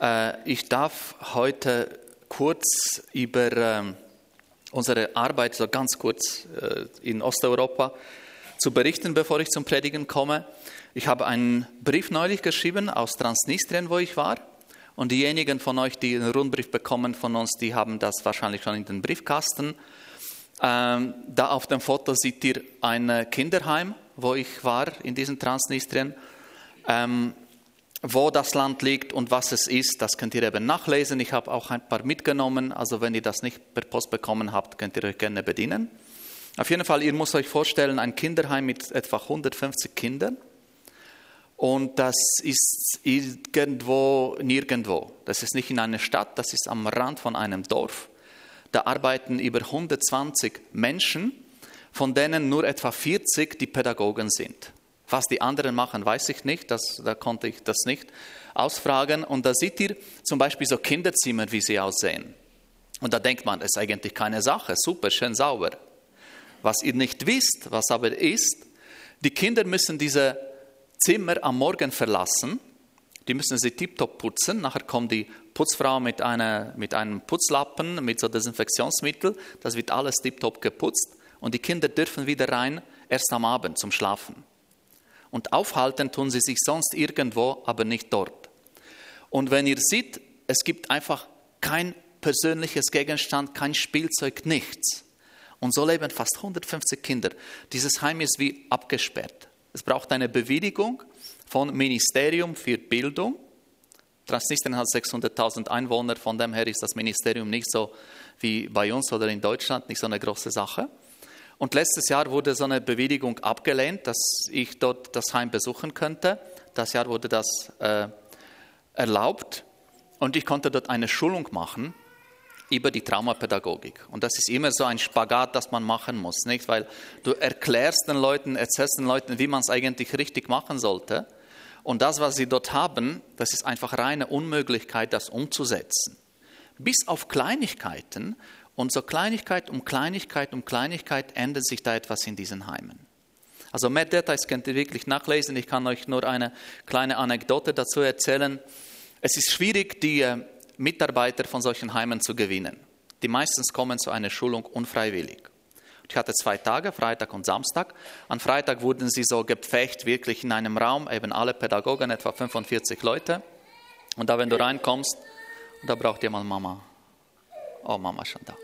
Äh, ich darf heute kurz über ähm, unsere Arbeit, so ganz kurz äh, in Osteuropa, zu berichten, bevor ich zum Predigen komme. Ich habe einen Brief neulich geschrieben aus Transnistrien, wo ich war. Und diejenigen von euch, die einen Rundbrief bekommen von uns, die haben das wahrscheinlich schon in den Briefkasten. Ähm, da auf dem Foto seht ihr ein Kinderheim, wo ich war in diesem Transnistrien. Wo das Land liegt und was es ist, das könnt ihr eben nachlesen. Ich habe auch ein paar mitgenommen. Also wenn ihr das nicht per Post bekommen habt, könnt ihr euch gerne bedienen. Auf jeden Fall, ihr müsst euch vorstellen, ein Kinderheim mit etwa 150 Kindern. Und das ist irgendwo, nirgendwo. Das ist nicht in einer Stadt, das ist am Rand von einem Dorf. Da arbeiten über 120 Menschen, von denen nur etwa 40 die Pädagogen sind. Was die anderen machen, weiß ich nicht, das, da konnte ich das nicht ausfragen. Und da seht ihr zum Beispiel so Kinderzimmer, wie sie aussehen. Und da denkt man, das ist eigentlich keine Sache, super, schön sauber. Was ihr nicht wisst, was aber ist, die Kinder müssen diese Zimmer am Morgen verlassen, die müssen sie tiptop putzen, nachher kommt die Putzfrau mit, einer, mit einem Putzlappen, mit so Desinfektionsmittel, das wird alles tiptop geputzt und die Kinder dürfen wieder rein, erst am Abend zum Schlafen. Und aufhalten tun sie sich sonst irgendwo, aber nicht dort. Und wenn ihr seht, es gibt einfach kein persönliches Gegenstand, kein Spielzeug, nichts. Und so leben fast 150 Kinder. Dieses Heim ist wie abgesperrt. Es braucht eine Bewilligung vom Ministerium für Bildung. Transnistrien hat 600.000 Einwohner, von dem her ist das Ministerium nicht so wie bei uns oder in Deutschland, nicht so eine große Sache. Und letztes Jahr wurde so eine Bewilligung abgelehnt, dass ich dort das Heim besuchen könnte. Das Jahr wurde das äh, erlaubt und ich konnte dort eine Schulung machen über die Traumapädagogik. Und das ist immer so ein Spagat, das man machen muss, nicht? Weil du erklärst den Leuten, erzählst den Leuten, wie man es eigentlich richtig machen sollte. Und das, was sie dort haben, das ist einfach reine Unmöglichkeit, das umzusetzen. Bis auf Kleinigkeiten, und so Kleinigkeit um Kleinigkeit um Kleinigkeit ändert sich da etwas in diesen Heimen. Also mehr Details könnt ihr wirklich nachlesen. Ich kann euch nur eine kleine Anekdote dazu erzählen. Es ist schwierig, die äh, Mitarbeiter von solchen Heimen zu gewinnen. Die meistens kommen zu einer Schulung unfreiwillig. Ich hatte zwei Tage, Freitag und Samstag. An Freitag wurden sie so gepfecht, wirklich in einem Raum, eben alle Pädagogen, etwa 45 Leute. Und da, wenn du reinkommst, da braucht ihr mal Mama. Oh, Mama schon da.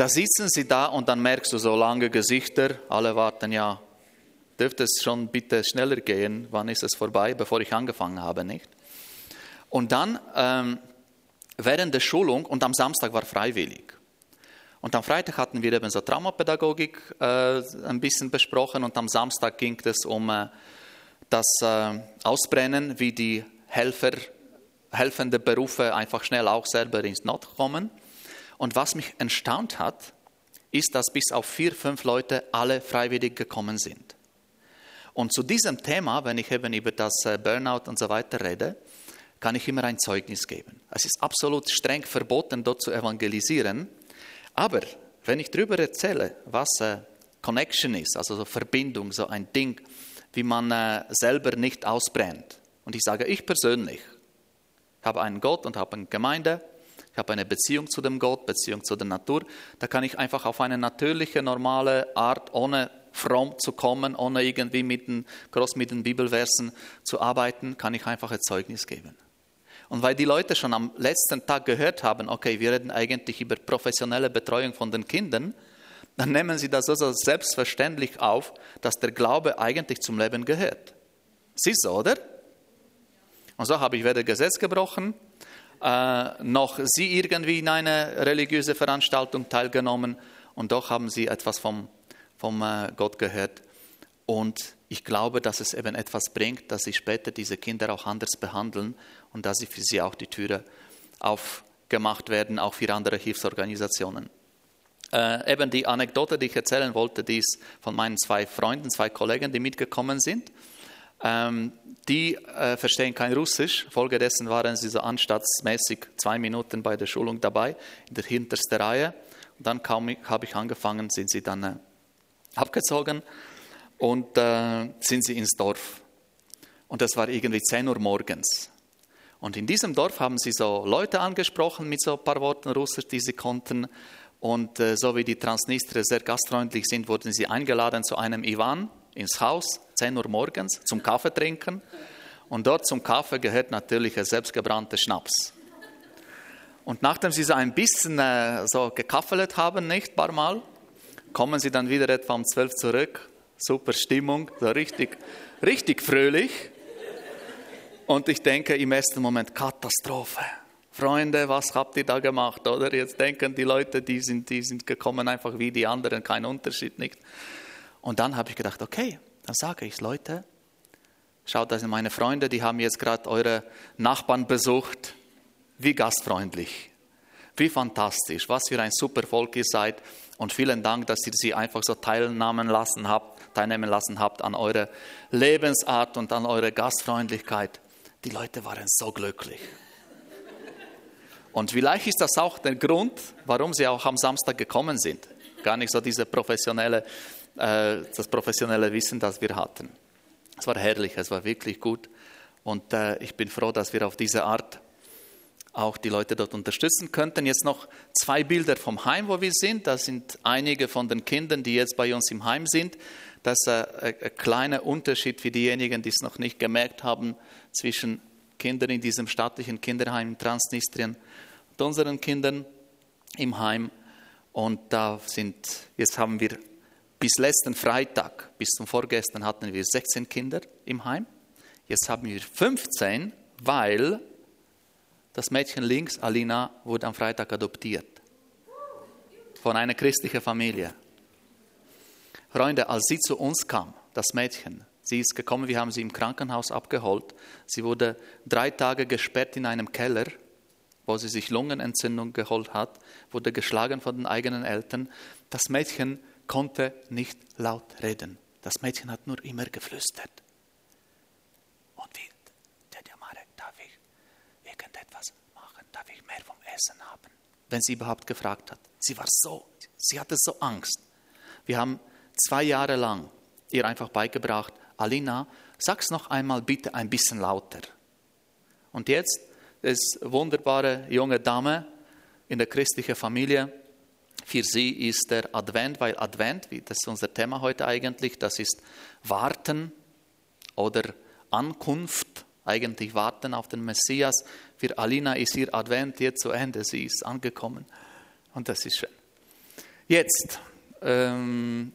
Da sitzen sie da und dann merkst du so lange Gesichter, alle warten, ja, dürfte es schon bitte schneller gehen, wann ist es vorbei, bevor ich angefangen habe, nicht? Und dann ähm, während der Schulung, und am Samstag war freiwillig. Und am Freitag hatten wir eben so Traumapädagogik äh, ein bisschen besprochen und am Samstag ging es um äh, das äh, Ausbrennen, wie die Helfer, helfende Berufe einfach schnell auch selber ins Not kommen. Und was mich erstaunt hat, ist, dass bis auf vier, fünf Leute alle freiwillig gekommen sind. Und zu diesem Thema, wenn ich eben über das äh, Burnout und so weiter rede, kann ich immer ein Zeugnis geben. Es ist absolut streng verboten, dort zu evangelisieren. Aber wenn ich darüber erzähle, was äh, Connection ist, also so Verbindung, so ein Ding, wie man äh, selber nicht ausbrennt. Und ich sage, ich persönlich habe einen Gott und habe eine Gemeinde ich habe eine Beziehung zu dem Gott, Beziehung zu der Natur. Da kann ich einfach auf eine natürliche, normale Art, ohne fromm zu kommen, ohne irgendwie mit den, groß mit den Bibelversen zu arbeiten, kann ich einfach ein Zeugnis geben. Und weil die Leute schon am letzten Tag gehört haben, okay, wir reden eigentlich über professionelle Betreuung von den Kindern, dann nehmen sie das also selbstverständlich auf, dass der Glaube eigentlich zum Leben gehört. Siehst du, oder? Und so habe ich weder Gesetz gebrochen, äh, noch sie irgendwie in eine religiöse Veranstaltung teilgenommen und doch haben sie etwas vom, vom äh, Gott gehört. Und ich glaube, dass es eben etwas bringt, dass sie später diese Kinder auch anders behandeln und dass sie für sie auch die Türe aufgemacht werden, auch für andere Hilfsorganisationen. Äh, eben die Anekdote, die ich erzählen wollte, die ist von meinen zwei Freunden, zwei Kollegen, die mitgekommen sind. Ähm, die äh, verstehen kein Russisch, folgedessen waren sie so anstattsmäßig zwei Minuten bei der Schulung dabei, in der hintersten Reihe. Und dann habe ich angefangen, sind sie dann äh, abgezogen und äh, sind sie ins Dorf. Und das war irgendwie 10 Uhr morgens. Und in diesem Dorf haben sie so Leute angesprochen mit so ein paar Worten Russisch, die sie konnten. Und äh, so wie die Transnistrier sehr gastfreundlich sind, wurden sie eingeladen zu einem Ivan ins Haus, 10 Uhr morgens, zum Kaffee trinken. Und dort zum Kaffee gehört natürlich ein selbstgebrannter Schnaps. Und nachdem sie so ein bisschen äh, so gekaffelt haben, nicht, paar Mal, kommen sie dann wieder etwa um 12 zurück. Super Stimmung, so richtig, richtig fröhlich. Und ich denke im ersten Moment, Katastrophe. Freunde, was habt ihr da gemacht, oder? Jetzt denken die Leute, die sind, die sind gekommen einfach wie die anderen, kein Unterschied, nicht? Und dann habe ich gedacht, okay, dann sage ich, Leute, schaut, das sind meine Freunde, die haben jetzt gerade eure Nachbarn besucht. Wie gastfreundlich, wie fantastisch, was für ein super Volk ihr seid. Und vielen Dank, dass ihr sie einfach so teilnehmen lassen habt, teilnehmen lassen habt an eurer Lebensart und an eurer Gastfreundlichkeit. Die Leute waren so glücklich. Und vielleicht ist das auch der Grund, warum sie auch am Samstag gekommen sind. Gar nicht so diese professionelle, äh, das professionelle Wissen, das wir hatten. Es war herrlich, es war wirklich gut. Und äh, ich bin froh, dass wir auf diese Art auch die Leute dort unterstützen könnten. Jetzt noch zwei Bilder vom Heim, wo wir sind. Das sind einige von den Kindern, die jetzt bei uns im Heim sind. Das ist ein, ein kleiner Unterschied für diejenigen, die es noch nicht gemerkt haben, zwischen Kindern in diesem staatlichen Kinderheim in Transnistrien und unseren Kindern im Heim. Und da sind, jetzt haben wir bis letzten Freitag, bis zum Vorgestern hatten wir 16 Kinder im Heim. Jetzt haben wir 15, weil das Mädchen links, Alina, wurde am Freitag adoptiert. Von einer christlichen Familie. Freunde, als sie zu uns kam, das Mädchen, sie ist gekommen, wir haben sie im Krankenhaus abgeholt. Sie wurde drei Tage gesperrt in einem Keller, wo sie sich Lungenentzündung geholt hat, wurde geschlagen von den eigenen Eltern. Das Mädchen konnte nicht laut reden. Das Mädchen hat nur immer geflüstert. Und wie, Dede Marek, darf ich irgendetwas machen? Darf ich mehr vom Essen haben? Wenn sie überhaupt gefragt hat. Sie war so, sie hatte so Angst. Wir haben zwei Jahre lang ihr einfach beigebracht, Alina, sag's noch einmal bitte ein bisschen lauter. Und jetzt ist wunderbare junge Dame in der christlichen Familie. Für sie ist der Advent, weil Advent, das ist unser Thema heute eigentlich, das ist Warten oder Ankunft, eigentlich Warten auf den Messias. Für Alina ist ihr Advent jetzt zu Ende, sie ist angekommen und das ist schön. Jetzt, ähm,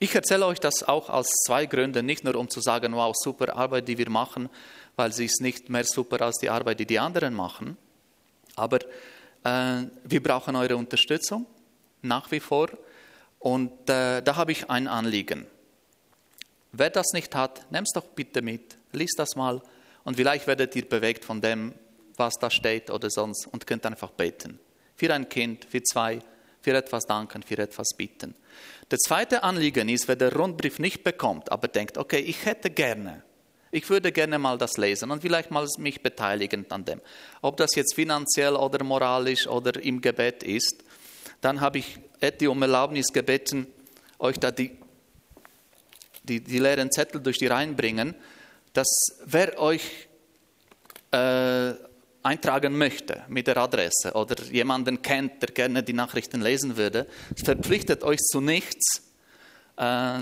ich erzähle euch das auch aus zwei Gründen, nicht nur um zu sagen, wow, super Arbeit, die wir machen, weil sie ist nicht mehr super als die Arbeit, die die anderen machen, aber äh, wir brauchen eure Unterstützung nach wie vor und äh, da habe ich ein Anliegen. Wer das nicht hat, nehmt es doch bitte mit, liest das mal und vielleicht werdet ihr bewegt von dem, was da steht oder sonst und könnt einfach beten. Für ein Kind, für zwei, für etwas danken, für etwas bitten. Das zweite Anliegen ist, wer den Rundbrief nicht bekommt, aber denkt, okay, ich hätte gerne, ich würde gerne mal das lesen und vielleicht mal mich beteiligen an dem. Ob das jetzt finanziell oder moralisch oder im Gebet ist, dann habe ich Etty um Erlaubnis gebeten, euch da die, die, die leeren Zettel durch die Reihen bringen, dass wer euch äh, eintragen möchte mit der Adresse oder jemanden kennt, der gerne die Nachrichten lesen würde, verpflichtet euch zu nichts. Äh,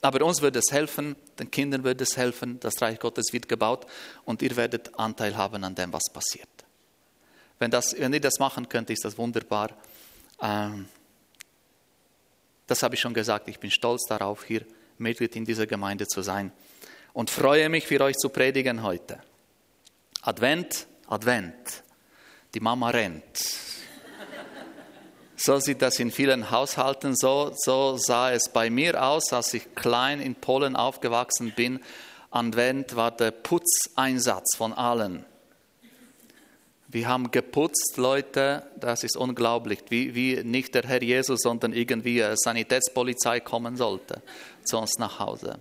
aber uns würde es helfen, den Kindern würde es helfen, das Reich Gottes wird gebaut und ihr werdet Anteil haben an dem, was passiert. Wenn, das, wenn ihr das machen könnt, ist das wunderbar. Ähm, das habe ich schon gesagt, ich bin stolz darauf, hier Mitglied in dieser Gemeinde zu sein und freue mich, für euch zu predigen heute. Advent, Advent. Die Mama rennt. So sieht das in vielen Haushalten so. So sah es bei mir aus, als ich klein in Polen aufgewachsen bin. Advent war der Putzeinsatz von allen. Wir haben geputzt, Leute, das ist unglaublich, wie, wie nicht der Herr Jesus, sondern irgendwie Sanitätspolizei kommen sollte zu uns nach Hause.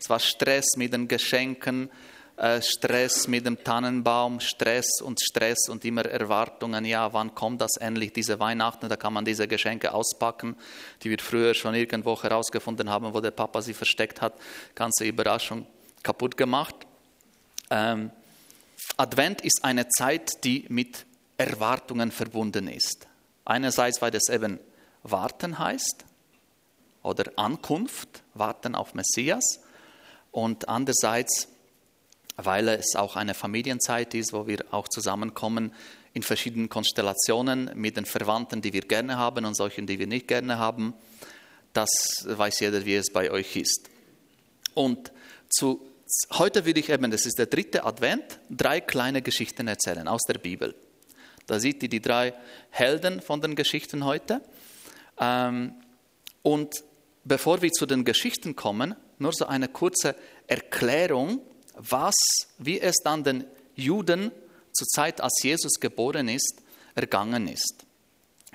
Es war Stress mit den Geschenken, äh, Stress mit dem Tannenbaum, Stress und Stress und immer Erwartungen, ja, wann kommt das endlich, diese Weihnachten, da kann man diese Geschenke auspacken, die wir früher schon irgendwo herausgefunden haben, wo der Papa sie versteckt hat, ganze Überraschung kaputt gemacht. Ähm, Advent ist eine Zeit, die mit Erwartungen verbunden ist. Einerseits, weil es eben warten heißt oder Ankunft, warten auf Messias. Und andererseits, weil es auch eine Familienzeit ist, wo wir auch zusammenkommen in verschiedenen Konstellationen mit den Verwandten, die wir gerne haben und solchen, die wir nicht gerne haben. Das weiß jeder, wie es bei euch ist. Und zu, heute will ich eben, das ist der dritte Advent, drei kleine Geschichten erzählen aus der Bibel. Da seht ihr die drei Helden von den Geschichten heute. Ähm, und bevor wir zu den Geschichten kommen, nur so eine kurze Erklärung, was, wie es dann den Juden zur Zeit, als Jesus geboren ist, ergangen ist.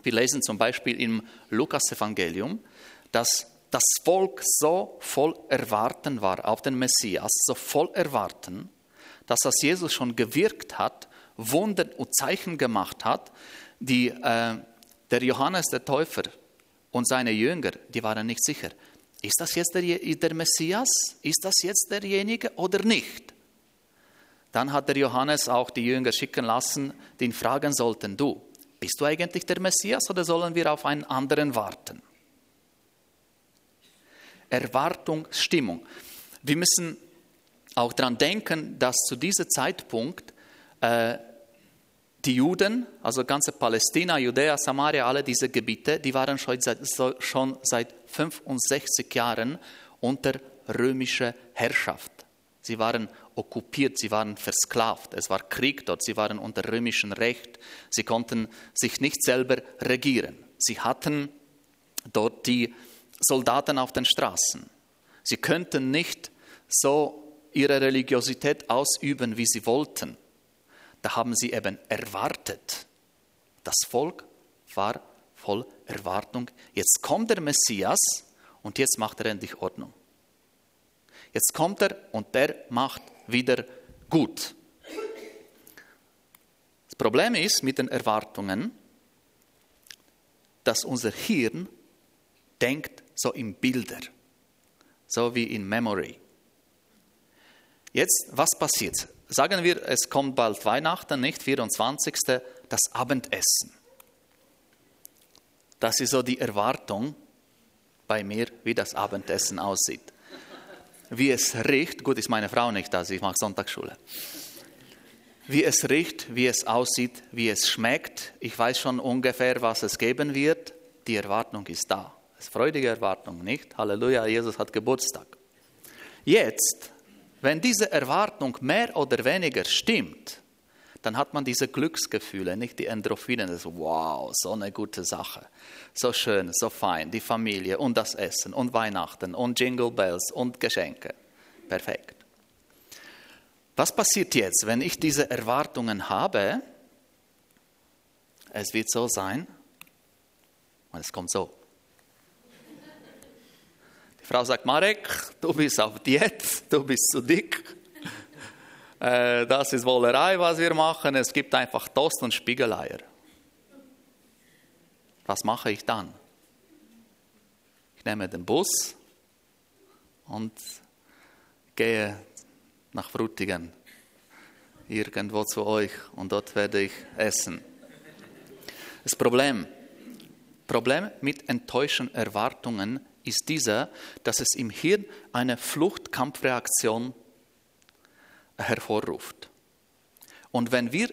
Wir lesen zum Beispiel im Lukas-Evangelium, dass das Volk so voll Erwarten war auf den Messias, so voll Erwarten, dass als Jesus schon gewirkt hat, Wunder und Zeichen gemacht hat, die äh, der Johannes der Täufer und seine Jünger, die waren nicht sicher. Ist das jetzt der, der Messias? Ist das jetzt derjenige oder nicht? Dann hat der Johannes auch die Jünger schicken lassen, die ihn fragen sollten, du, bist du eigentlich der Messias oder sollen wir auf einen anderen warten? Erwartung, Stimmung. Wir müssen auch daran denken, dass zu diesem Zeitpunkt äh, die Juden, also ganze Palästina, Judäa, Samaria, alle diese Gebiete, die waren schon seit, schon seit 65 Jahren unter römischer Herrschaft. Sie waren okkupiert, sie waren versklavt, es war Krieg dort, sie waren unter römischem Recht, sie konnten sich nicht selber regieren. Sie hatten dort die Soldaten auf den Straßen. Sie könnten nicht so ihre Religiosität ausüben, wie sie wollten da haben sie eben erwartet. Das Volk war voll Erwartung. Jetzt kommt der Messias und jetzt macht er endlich Ordnung. Jetzt kommt er und der macht wieder gut. Das Problem ist mit den Erwartungen, dass unser Hirn denkt so in Bilder, so wie in Memory. Jetzt, was passiert? sagen wir, es kommt bald Weihnachten, nicht 24. das Abendessen. Das ist so die Erwartung bei mir, wie das Abendessen aussieht. Wie es riecht, gut, ist meine Frau nicht da, sie macht Sonntagsschule. Wie es riecht, wie es aussieht, wie es schmeckt. Ich weiß schon ungefähr, was es geben wird. Die Erwartung ist da. Es ist freudige Erwartung, nicht? Halleluja, Jesus hat Geburtstag. Jetzt wenn diese Erwartung mehr oder weniger stimmt, dann hat man diese Glücksgefühle, nicht die Endorphine. Das wow, so eine gute Sache. So schön, so fein, die Familie und das Essen und Weihnachten und Jingle Bells und Geschenke. Perfekt. Was passiert jetzt, wenn ich diese Erwartungen habe? Es wird so sein, und es kommt so. Frau sagt, Marek, du bist auf Diät, du bist zu dick. Äh, das ist Wollerei, was wir machen. Es gibt einfach Toast und Spiegeleier. Was mache ich dann? Ich nehme den Bus und gehe nach Frutigen, irgendwo zu euch, und dort werde ich essen. Das Problem, Problem mit enttäuschten Erwartungen ist dieser, dass es im Hirn eine Fluchtkampfreaktion hervorruft. Und wenn wir,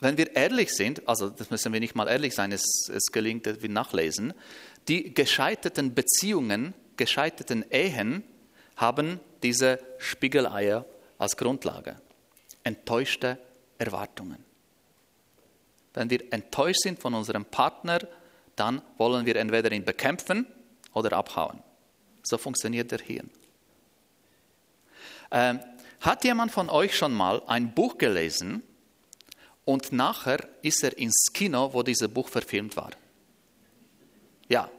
wenn wir ehrlich sind, also das müssen wir nicht mal ehrlich sein, es, es gelingt, wir nachlesen, die gescheiterten Beziehungen, gescheiterten Ehen haben diese Spiegeleier als Grundlage. Enttäuschte Erwartungen. Wenn wir enttäuscht sind von unserem Partner, dann wollen wir entweder ihn bekämpfen oder abhauen. So funktioniert der Hirn. Ähm, hat jemand von euch schon mal ein Buch gelesen und nachher ist er ins Kino, wo dieses Buch verfilmt war? Ja.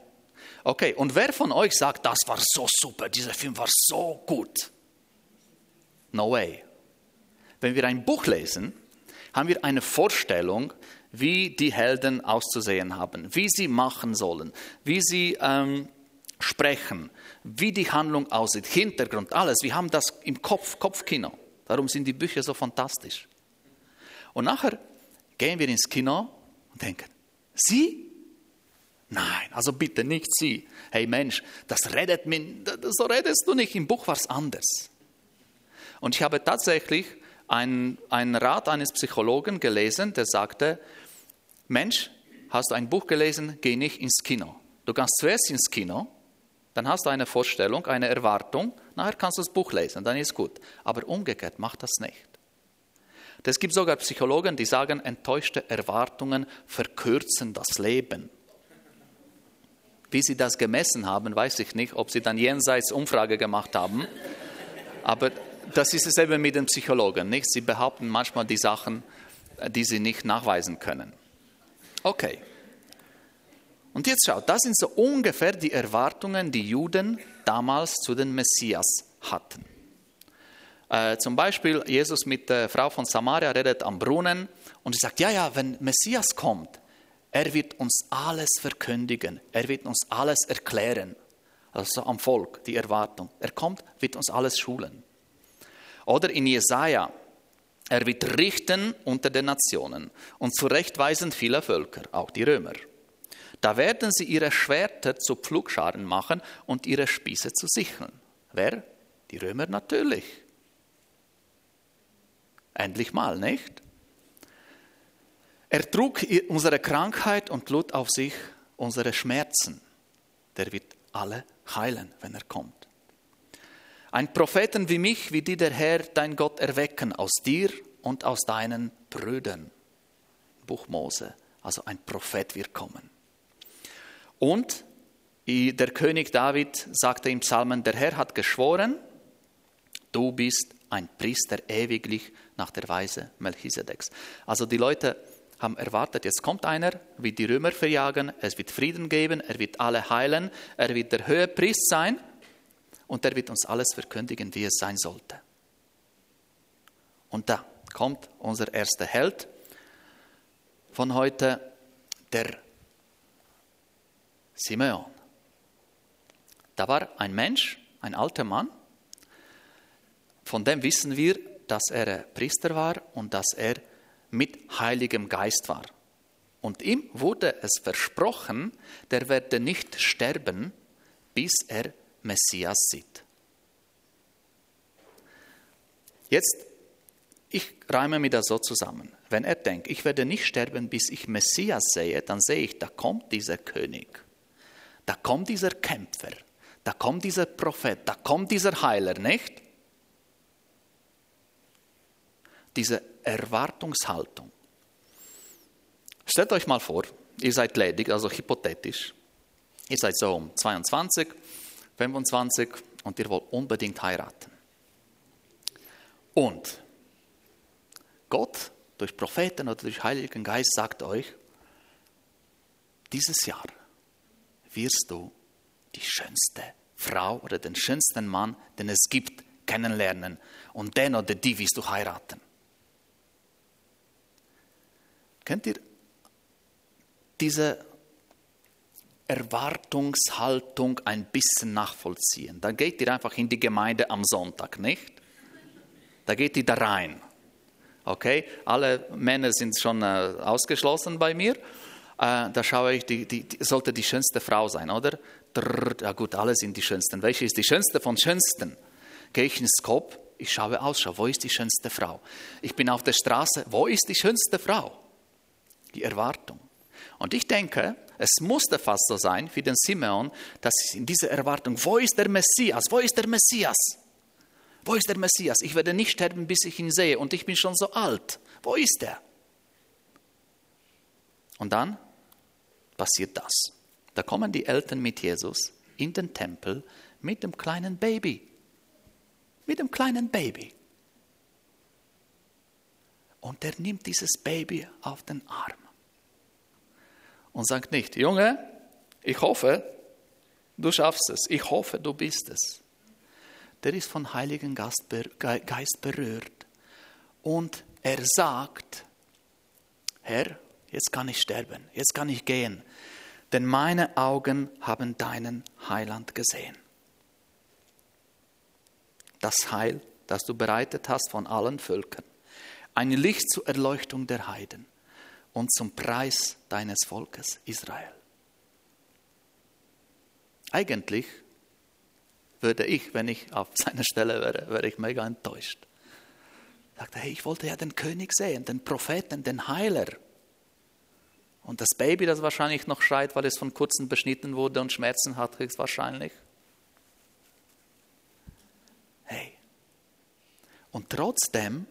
Okay, und wer von euch sagt, das war so super, dieser Film war so gut? No way. Wenn wir ein Buch lesen, haben wir eine Vorstellung, wie die Helden auszusehen haben, wie sie machen sollen, wie sie ähm, sprechen, wie die Handlung aussieht, Hintergrund, alles. Wir haben das im Kopf, Kopfkino. Darum sind die Bücher so fantastisch. Und nachher gehen wir ins Kino und denken, Sie? Nein, also bitte nicht Sie. Hey Mensch, das redet mir, so redest du nicht. Im Buch war es anders. Und ich habe tatsächlich einen, einen Rat eines Psychologen gelesen, der sagte, Mensch, hast du ein Buch gelesen, geh nicht ins Kino. Du kannst zuerst ins Kino, dann hast du eine Vorstellung, eine Erwartung, nachher kannst du das Buch lesen, dann ist gut. Aber umgekehrt, mach das nicht. Es gibt sogar Psychologen, die sagen, enttäuschte Erwartungen verkürzen das Leben. Wie sie das gemessen haben, weiß ich nicht, ob sie dann jenseits Umfrage gemacht haben. Aber das ist es eben mit den Psychologen, nicht? Sie behaupten manchmal die Sachen, die sie nicht nachweisen können. Okay. Und jetzt schaut, das sind so ungefähr die Erwartungen, die Juden damals zu den Messias hatten. Äh, zum Beispiel Jesus mit der Frau von Samaria redet am Brunnen und sie sagt, ja, ja, wenn Messias kommt, er wird uns alles verkündigen, er wird uns alles erklären. Also am Volk die Erwartung. Er kommt, wird uns alles schulen. Oder in Jesaja, er wird richten unter den Nationen und zurechtweisen viele Völker, auch die Römer. Da werden sie ihre Schwerter zu Pflugscharen machen und ihre Spieße zu Sicheln. Wer? Die Römer natürlich. Endlich mal, nicht? Er trug unsere Krankheit und lud auf sich unsere Schmerzen. Der wird alle heilen, wenn er kommt. Ein Propheten wie mich, wie die der Herr, dein Gott, erwecken aus dir und aus deinen Brüdern. Buch Mose, also ein Prophet wird kommen. Und der König David sagte im Psalmen, der Herr hat geschworen, du bist ein Priester ewiglich nach der Weise Melchisedeks. Also die Leute haben erwartet, jetzt kommt einer, wird die Römer verjagen, es wird Frieden geben, er wird alle heilen, er wird der Höhepriest sein und er wird uns alles verkündigen, wie es sein sollte. Und da kommt unser erster Held von heute, der Simeon. Da war ein Mensch, ein alter Mann, von dem wissen wir, dass er Priester war und dass er mit Heiligem Geist war. Und ihm wurde es versprochen, der werde nicht sterben, bis er Messias sieht. Jetzt, ich reime mir das so zusammen. Wenn er denkt, ich werde nicht sterben, bis ich Messias sehe, dann sehe ich, da kommt dieser König, da kommt dieser Kämpfer, da kommt dieser Prophet, da kommt dieser Heiler, nicht? diese Erwartungshaltung. Stellt euch mal vor, ihr seid ledig, also hypothetisch. Ihr seid so um 22, 25 und ihr wollt unbedingt heiraten. Und Gott durch Propheten oder durch Heiligen Geist sagt euch, dieses Jahr wirst du die schönste Frau oder den schönsten Mann, den es gibt, kennenlernen. Und den oder die wirst du heiraten. Könnt ihr diese Erwartungshaltung ein bisschen nachvollziehen? Dann geht ihr einfach in die Gemeinde am Sonntag, nicht? Da geht ihr da rein. Okay, alle Männer sind schon äh, ausgeschlossen bei mir. Äh, da schaue ich, die, die, die, sollte die schönste Frau sein, oder? Drrr, ja gut, alle sind die schönsten. Welche ist die schönste von schönsten? Gehe ich ins Skop, ich schaue Ausschau, wo ist die schönste Frau? Ich bin auf der Straße, wo ist die schönste Frau? die Erwartung. Und ich denke, es musste fast so sein wie den Simeon, dass in dieser Erwartung, wo ist der Messias? Wo ist der Messias? Wo ist der Messias? Ich werde nicht sterben, bis ich ihn sehe und ich bin schon so alt. Wo ist er? Und dann passiert das. Da kommen die Eltern mit Jesus in den Tempel mit dem kleinen Baby. Mit dem kleinen Baby. Und er nimmt dieses Baby auf den Arm und sagt nicht, Junge, ich hoffe, du schaffst es, ich hoffe, du bist es. Der ist von Heiligen Geist berührt und er sagt, Herr, jetzt kann ich sterben, jetzt kann ich gehen, denn meine Augen haben deinen Heiland gesehen. Das Heil das du bereitet hast von allen Völkern, ein Licht zur Erleuchtung der Heiden und zum Preis deines Volkes Israel. Eigentlich würde ich, wenn ich auf seiner Stelle wäre, wäre ich mega enttäuscht. Ich sagte, hey, ich wollte ja den König sehen, den Propheten, den Heiler. Und das Baby, das wahrscheinlich noch schreit, weil es von kurzem beschnitten wurde und Schmerzen hat, ist wahrscheinlich. Hey. Und trotzdem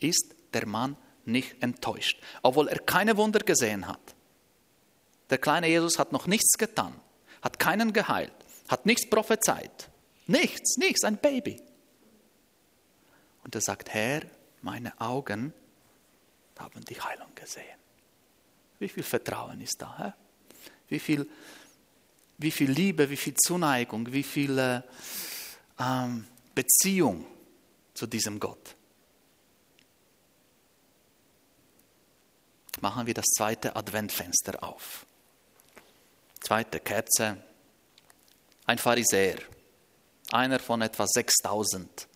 ist der Mann nicht enttäuscht, obwohl er keine Wunder gesehen hat. Der kleine Jesus hat noch nichts getan, hat keinen geheilt, hat nichts prophezeit. Nichts, nichts, ein Baby. Und er sagt, Herr, meine Augen haben die Heilung gesehen. Wie viel Vertrauen ist da? Hä? Wie, viel, wie viel Liebe, wie viel Zuneigung, wie viel äh, ähm, Beziehung zu diesem Gott. Machen wir das zweite Adventfenster auf. Zweite Kerze. Ein Pharisäer, einer von etwa 6000,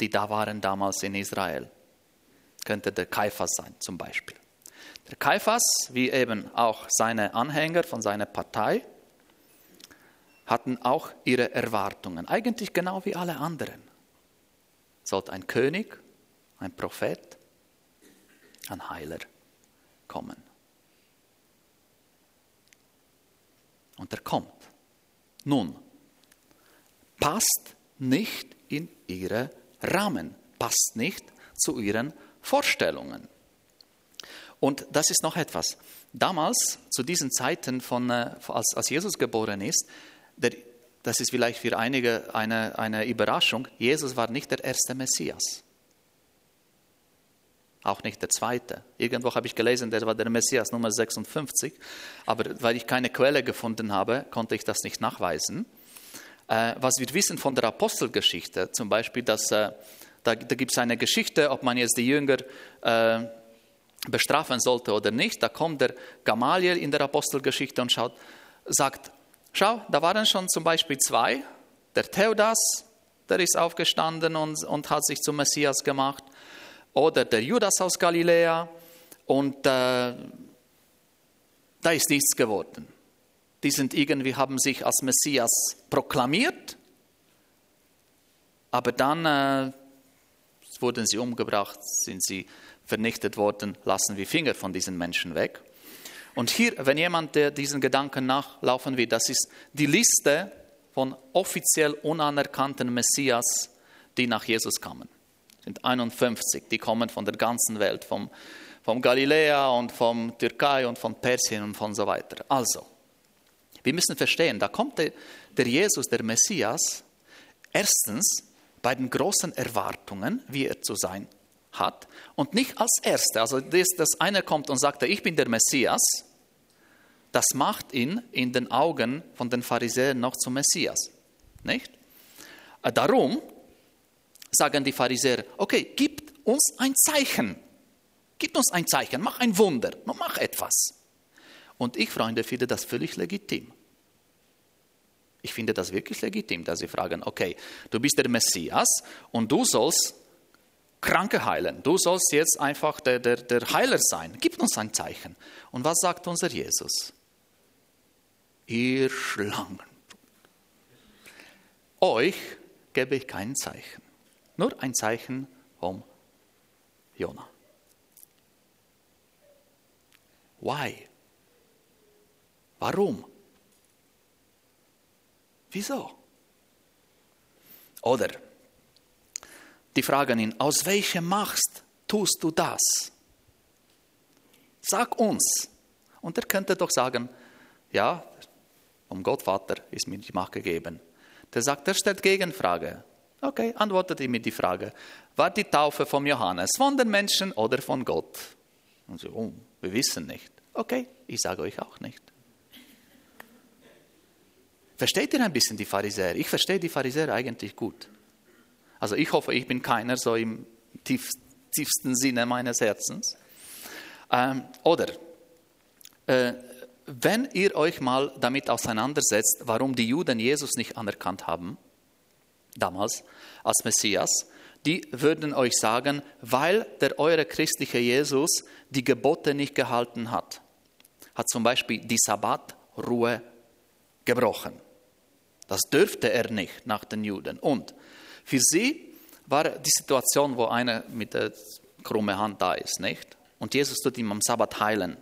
die da waren damals in Israel. Könnte der Kaiphas sein zum Beispiel. Der Kaiphas, wie eben auch seine Anhänger von seiner Partei, hatten auch ihre Erwartungen, eigentlich genau wie alle anderen. Sollte ein König, ein Prophet, ein Heiler kommen. Und er kommt. Nun, passt nicht in ihre Rahmen, passt nicht zu ihren Vorstellungen. Und das ist noch etwas. Damals, zu diesen Zeiten, von, äh, als, als Jesus geboren ist, der, das ist vielleicht für einige eine, eine Überraschung, Jesus war nicht der erste Messias. Auch nicht der zweite. Irgendwo habe ich gelesen, der war der Messias Nummer 56, aber weil ich keine Quelle gefunden habe, konnte ich das nicht nachweisen. Äh, was wir wissen von der Apostelgeschichte, zum Beispiel, dass äh, da, da gibt es eine Geschichte, ob man jetzt die Jünger bestrafen sollte oder nicht. Da kommt der Gamaliel in der Apostelgeschichte und schaut, sagt, schau, da waren schon zum Beispiel zwei, der Theodas, der ist aufgestanden und, und hat sich zum Messias gemacht, oder der Judas aus Galiläa und äh, da ist nichts geworden. Die sind irgendwie, haben sich als Messias proklamiert, aber dann äh, wurden sie umgebracht, sind sie vernichtet worden, lassen wir Finger von diesen Menschen weg. Und hier, wenn jemand der diesen Gedanken nachlaufen will, das ist die Liste von offiziell unanerkannten Messias, die nach Jesus kamen. Das sind 51, die kommen von der ganzen Welt, vom, vom Galiläa und vom Türkei und von Persien und von so weiter. Also, wir müssen verstehen, da kommt der, der Jesus, der Messias, erstens bei den großen Erwartungen, wie er zu sein hat und nicht als Erster. Also das, das eine kommt und sagt, ich bin der Messias, das macht ihn in den Augen von den Pharisäern noch zum Messias. Nicht? Äh, darum sagen die Pharisäer, okay, gib uns ein Zeichen. Gib uns ein Zeichen, mach ein Wunder, mach etwas. Und ich, Freunde, finde das völlig legitim. Ich finde das wirklich legitim, dass sie fragen, okay, du bist der Messias und du sollst Kranke heilen. Du sollst jetzt einfach der, der, der Heiler sein. Gib uns ein Zeichen. Und was sagt unser Jesus? Ihr Schlangen. Euch gebe ich kein Zeichen. Nur ein Zeichen vom Jona. Why? Warum? Wieso? Oder die fragen ihn, aus welcher Macht tust du das? Sag uns. Und er könnte doch sagen, ja, um Gott Vater ist mir die Macht gegeben. Der sagt, er stellt Gegenfrage. Okay, antwortet ihm die Frage, war die Taufe von Johannes von den Menschen oder von Gott? Und so, oh, wir wissen nicht. Okay, ich sage euch auch nicht. Versteht ihr ein bisschen die Pharisäer? Ich verstehe die Pharisäer eigentlich gut. Also ich hoffe, ich bin keiner so im tiefsten Sinne meines Herzens. Ähm, oder äh, wenn ihr euch mal damit auseinandersetzt, warum die Juden Jesus nicht anerkannt haben, damals als Messias, die würden euch sagen, weil der eure christliche Jesus die Gebote nicht gehalten hat, hat zum Beispiel die Sabbatruhe gebrochen. Das dürfte er nicht nach den Juden. Und für sie war die Situation, wo einer mit der krummen Hand da ist, nicht? Und Jesus tut ihm am Sabbat heilen.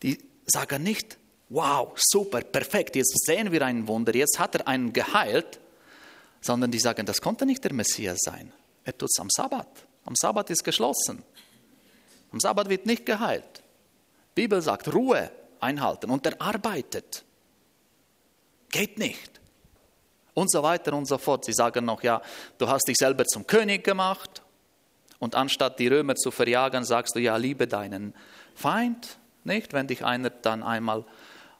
Die sagen nicht, wow, super, perfekt, jetzt sehen wir ein Wunder, jetzt hat er einen geheilt, sondern die sagen, das konnte nicht der Messias sein. Er tut es am Sabbat. Am Sabbat ist geschlossen. Am Sabbat wird nicht geheilt. Die Bibel sagt, Ruhe einhalten und er arbeitet. Geht nicht. Und so weiter und so fort. Sie sagen noch, ja, du hast dich selber zum König gemacht und anstatt die Römer zu verjagen, sagst du, ja, liebe deinen Feind, nicht? Wenn dich einer dann einmal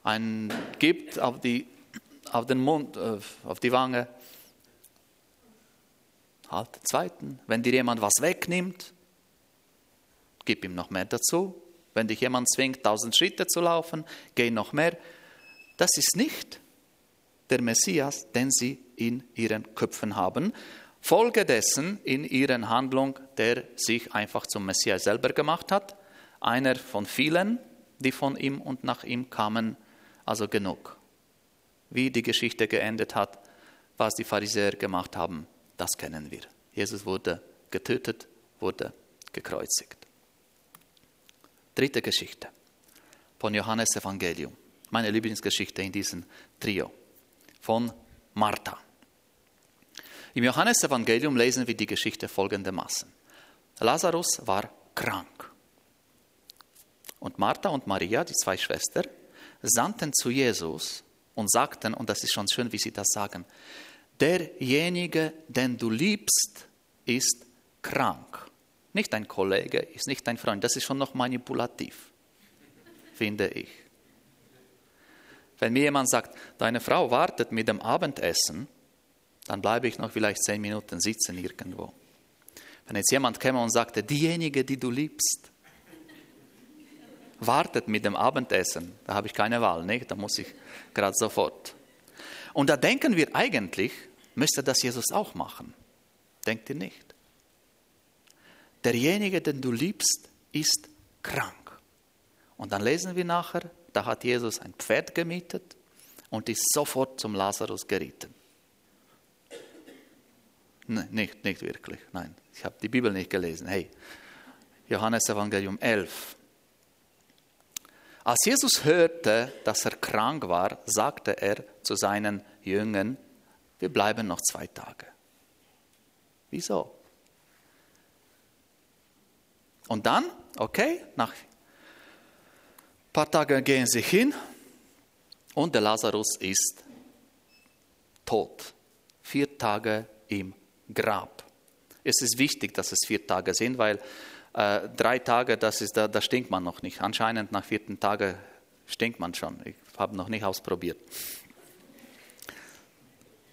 einen gibt auf, die, auf den Mund, äh, auf die Wange, halt zweiten. Wenn dir jemand was wegnimmt, gib ihm noch mehr dazu. Wenn dich jemand zwingt, tausend Schritte zu laufen, geh noch mehr. Das ist nicht der Messias, den sie in ihren Köpfen haben. Folge dessen in ihren Handlung, der sich einfach zum Messias selber gemacht hat. Einer von vielen, die von ihm und nach ihm kamen, also genug. Wie die Geschichte geendet hat, was die Pharisäer gemacht haben, das kennen wir. Jesus wurde getötet, wurde gekreuzigt. Dritte Geschichte von Johannes Evangelium. Meine Lieblingsgeschichte in diesem Trio von Martha. Im Johannesevangelium lesen wir die Geschichte folgendermaßen. Lazarus war krank. Und Martha und Maria, die zwei Schwestern, sandten zu Jesus und sagten, und das ist schon schön, wie sie das sagen, derjenige, den du liebst, ist krank. Nicht dein Kollege, ist nicht dein Freund, das ist schon noch manipulativ, finde ich. Wenn mir jemand sagt, deine Frau wartet mit dem Abendessen, dann bleibe ich noch vielleicht zehn Minuten sitzen irgendwo. Wenn jetzt jemand käme und sagte, diejenige, die du liebst, wartet mit dem Abendessen, da habe ich keine Wahl, nicht? da muss ich gerade sofort. Und da denken wir eigentlich, müsste das Jesus auch machen. Denkt ihr nicht? Derjenige, den du liebst, ist krank. Und dann lesen wir nachher, da hat Jesus ein Pferd gemietet und ist sofort zum Lazarus geritten. Nein, nicht, nicht wirklich, nein. Ich habe die Bibel nicht gelesen. Hey, Johannes Evangelium 11. Als Jesus hörte, dass er krank war, sagte er zu seinen Jüngern, wir bleiben noch zwei Tage. Wieso? Und dann, okay, nach paar Tagen gehen sie hin und der Lazarus ist tot. Vier Tage im Grab. Es ist wichtig, dass es vier Tage sind, weil äh, drei Tage, das ist, da, da stinkt man noch nicht. Anscheinend nach vierten Tagen stinkt man schon. Ich habe noch nicht ausprobiert.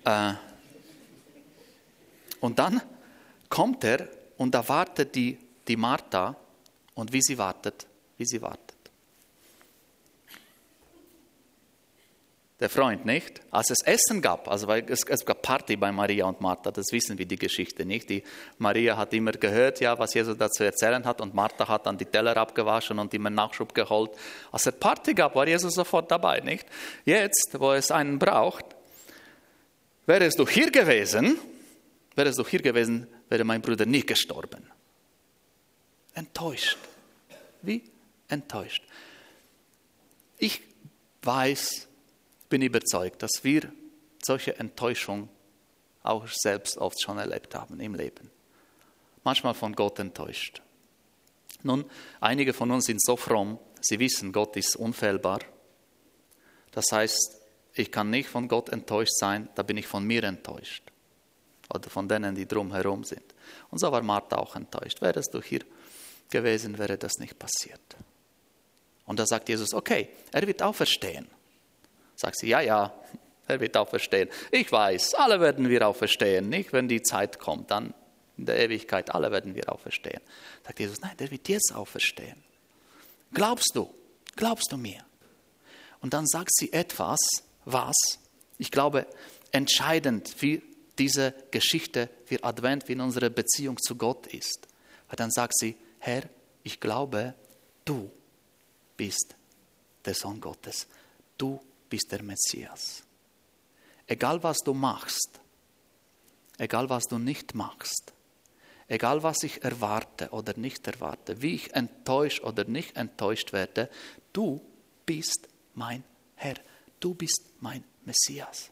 Äh, und dann kommt er und da wartet die, die Martha und wie sie wartet, wie sie wartet. Der Freund, nicht? Als es Essen gab, also weil es, es, gab Party bei Maria und Martha, das wissen wir die Geschichte nicht. Die Maria hat immer gehört, ja, was Jesus dazu erzählen hat und Martha hat dann die Teller abgewaschen und immer Nachschub geholt. Als es Party gab, war Jesus sofort dabei, nicht? Jetzt, wo es einen braucht, wäre es doch hier gewesen, wäre es doch hier gewesen, wäre mein Bruder nicht gestorben. Enttäuscht. Wie? Enttäuscht. Ich weiß, bin überzeugt, dass wir solche Enttäuschung auch selbst oft schon erlebt haben im Leben. Manchmal von Gott enttäuscht. Nun, einige von uns sind so fromm, sie wissen, Gott ist unfehlbar. Das heißt, ich kann nicht von Gott enttäuscht sein, da bin ich von mir enttäuscht. Oder von denen, die drumherum sind. Und so war Martha auch enttäuscht. Wäre es doch hier gewesen, wäre das nicht passiert. Und da sagt Jesus, okay, er wird auferstehen. Sagt sie, ja, ja, er wird auch verstehen. Ich weiß, alle werden wir auch verstehen, nicht? Wenn die Zeit kommt, dann in der Ewigkeit, alle werden wir auch verstehen. Sagt Jesus, nein, der wird jetzt auch verstehen. Glaubst du? Glaubst du mir? Und dann sagt sie etwas, was, ich glaube, entscheidend für diese Geschichte für Advent, wie in unserer Beziehung zu Gott ist. Weil dann sagt sie, Herr, ich glaube, du bist der Sohn Gottes. Du bist der Messias. Egal was du machst, egal was du nicht machst, egal was ich erwarte oder nicht erwarte, wie ich enttäuscht oder nicht enttäuscht werde, du bist mein Herr, du bist mein Messias.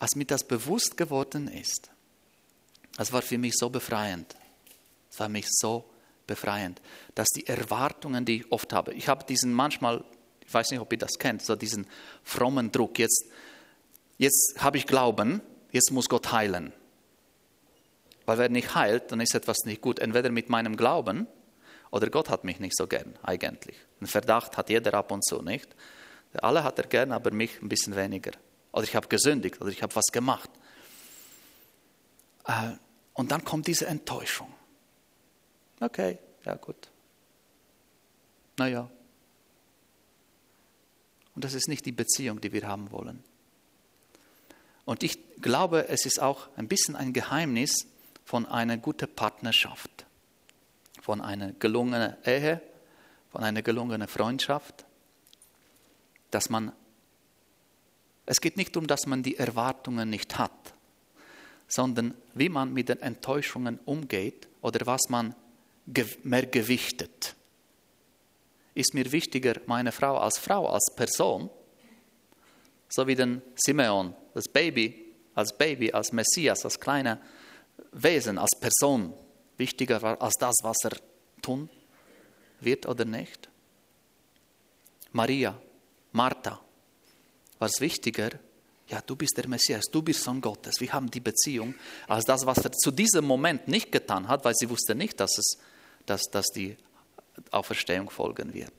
Als mir das bewusst geworden ist, das war für mich so befreiend. Es war mich so befreiend, dass die Erwartungen, die ich oft habe, ich habe diesen manchmal, ich weiß nicht, ob ihr das kennt, so diesen frommen Druck. Jetzt, jetzt habe ich Glauben, jetzt muss Gott heilen. Weil wenn nicht heilt, dann ist etwas nicht gut. Entweder mit meinem Glauben oder Gott hat mich nicht so gern eigentlich. Ein Verdacht hat jeder ab und zu nicht. Alle hat er gern, aber mich ein bisschen weniger. Oder ich habe gesündigt oder ich habe was gemacht. Äh, und dann kommt diese Enttäuschung. Okay, ja gut. Naja. Und das ist nicht die Beziehung, die wir haben wollen. Und ich glaube, es ist auch ein bisschen ein Geheimnis von einer guten Partnerschaft, von einer gelungenen Ehe, von einer gelungenen Freundschaft, dass man, es geht nicht darum, dass man die Erwartungen nicht hat, sondern wie man mit den Enttäuschungen umgeht oder was man mehr gewichtet. Ist mir wichtiger meine Frau als Frau, als Person, so wie den Simeon, das Baby, als Baby, als Messias, als kleiner Wesen, als Person, wichtiger als das, was er tun wird oder nicht? Maria, Martha, was wichtiger? Ja, du bist der Messias, du bist Sohn Gottes. Wir haben die Beziehung als das, was er zu diesem Moment nicht getan hat, weil sie wusste nicht, dass es dass, dass die Auferstehung folgen wird.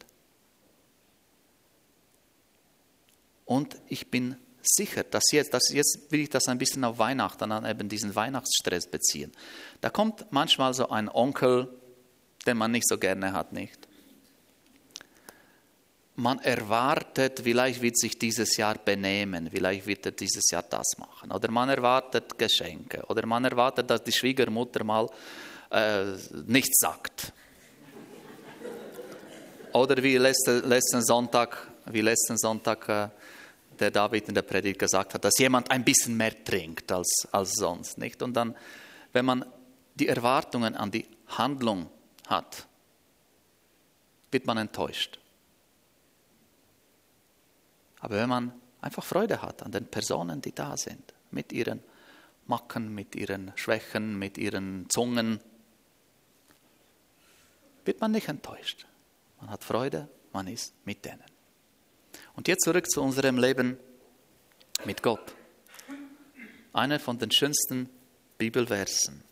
Und ich bin sicher, dass jetzt, dass jetzt will ich das ein bisschen auf Weihnachten, an eben diesen Weihnachtsstress beziehen. Da kommt manchmal so ein Onkel, den man nicht so gerne hat, nicht? Man erwartet, vielleicht wird sich dieses Jahr benehmen, vielleicht wird er dieses Jahr das machen. Oder man erwartet Geschenke. Oder man erwartet, dass die Schwiegermutter mal äh, nichts sagt. Oder wie letzten, letzten Sonntag, wie letzten Sonntag äh, der David in der Predigt gesagt hat, dass jemand ein bisschen mehr trinkt als, als sonst. Nicht? Und dann, wenn man die Erwartungen an die Handlung hat, wird man enttäuscht. Aber wenn man einfach Freude hat an den Personen, die da sind, mit ihren Macken, mit ihren Schwächen, mit ihren Zungen, wird man nicht enttäuscht. Man hat Freude, man ist mit denen. Und jetzt zurück zu unserem Leben mit Gott. Einer von den schönsten Bibelversen.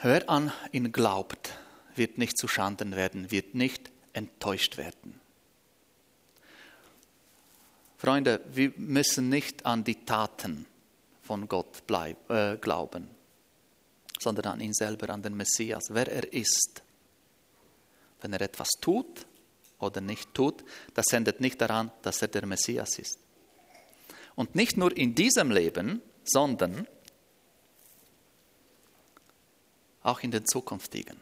Wer an ihn glaubt, wird nicht zu Schanden werden, wird nicht enttäuscht werden. Freunde, wir müssen nicht an die Taten von Gott bleib, äh, glauben sondern an ihn selber, an den Messias, wer er ist. Wenn er etwas tut oder nicht tut, das sendet nicht daran, dass er der Messias ist. Und nicht nur in diesem Leben, sondern auch in den zukünftigen.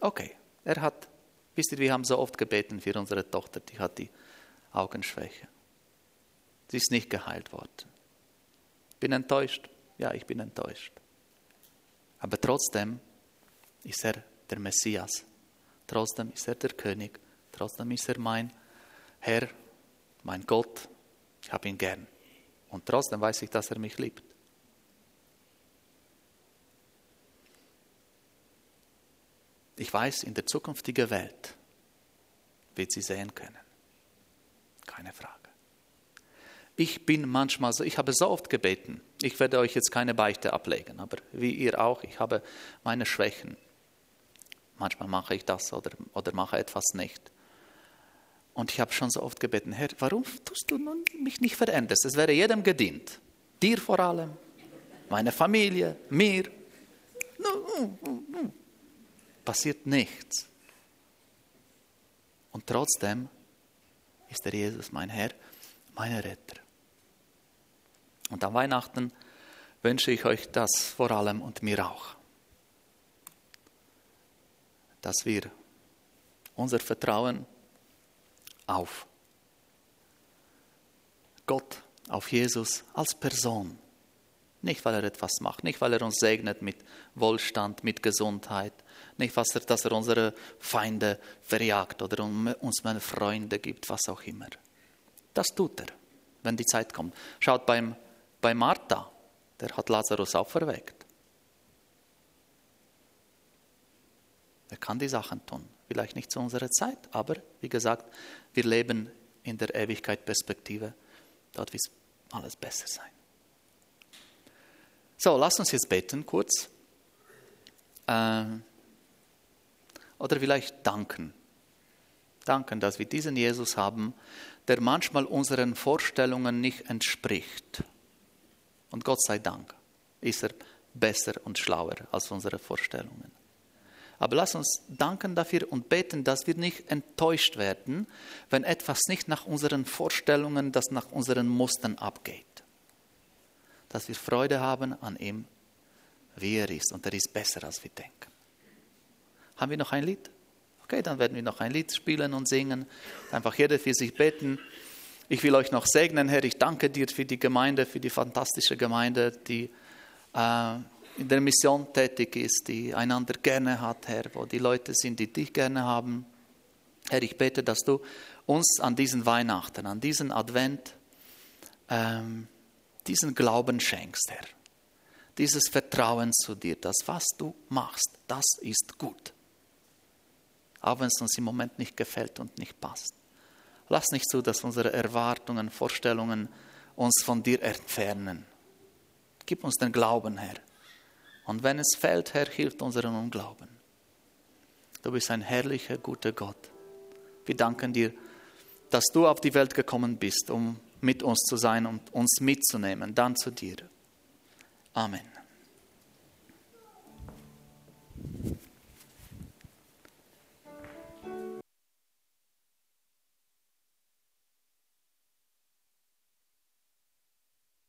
Okay, er hat, wisst ihr, wir haben so oft gebeten für unsere Tochter, die hat die Augenschwäche. Sie ist nicht geheilt worden. Bin enttäuscht? Ja, ich bin enttäuscht. Aber trotzdem ist er der Messias. Trotzdem ist er der König. Trotzdem ist er mein Herr, mein Gott. Ich habe ihn gern. Und trotzdem weiß ich, dass er mich liebt. Ich weiß, in der zukünftigen Welt wird sie sehen können. Keine Frage. Ich bin manchmal so, ich habe so oft gebeten. Ich werde euch jetzt keine Beichte ablegen, aber wie ihr auch, ich habe meine Schwächen. Manchmal mache ich das oder, oder mache etwas nicht. Und ich habe schon so oft gebeten, Herr, warum tust du mich nicht verändern? Es wäre jedem gedient. Dir vor allem, meiner Familie, mir. Passiert nichts. Und trotzdem ist der Jesus mein Herr, mein Retter. Und an Weihnachten wünsche ich euch das vor allem und mir auch, dass wir unser Vertrauen auf Gott, auf Jesus als Person, nicht weil er etwas macht, nicht weil er uns segnet mit Wohlstand, mit Gesundheit, nicht was er, dass er unsere Feinde verjagt oder uns meine Freunde gibt, was auch immer. Das tut er, wenn die Zeit kommt. Schaut beim, bei Martha, der hat Lazarus auferweckt. Er kann die Sachen tun. Vielleicht nicht zu unserer Zeit, aber wie gesagt, wir leben in der Ewigkeit Perspektive. Dort wird alles besser sein. So, lass uns jetzt beten kurz. Ähm, oder vielleicht danken. Danken, dass wir diesen Jesus haben, der manchmal unseren Vorstellungen nicht entspricht. Und Gott sei Dank ist er besser und schlauer als unsere Vorstellungen. Aber lass uns danken dafür und beten, dass wir nicht enttäuscht werden, wenn etwas nicht nach unseren Vorstellungen, das nach unseren Mustern abgeht. Dass wir Freude haben an ihm, wie er ist. Und er ist besser, als wir denken. Haben wir noch ein Lied? Okay, dann werden wir noch ein Lied spielen und singen. Einfach jeder für sich beten. Ich will euch noch segnen, Herr. Ich danke dir für die Gemeinde, für die fantastische Gemeinde, die äh, in der Mission tätig ist, die einander gerne hat, Herr, wo die Leute sind, die dich gerne haben. Herr, ich bete, dass du uns an diesen Weihnachten, an diesen Advent, ähm, diesen Glauben schenkst, Herr. Dieses Vertrauen zu dir, dass was du machst, das ist gut. Auch wenn es uns im Moment nicht gefällt und nicht passt. Lass nicht zu, dass unsere Erwartungen, Vorstellungen uns von dir entfernen. Gib uns den Glauben, Herr. Und wenn es fällt, Herr, hilft unseren Unglauben. Du bist ein herrlicher, guter Gott. Wir danken dir, dass du auf die Welt gekommen bist, um mit uns zu sein und uns mitzunehmen, dann zu dir. Amen.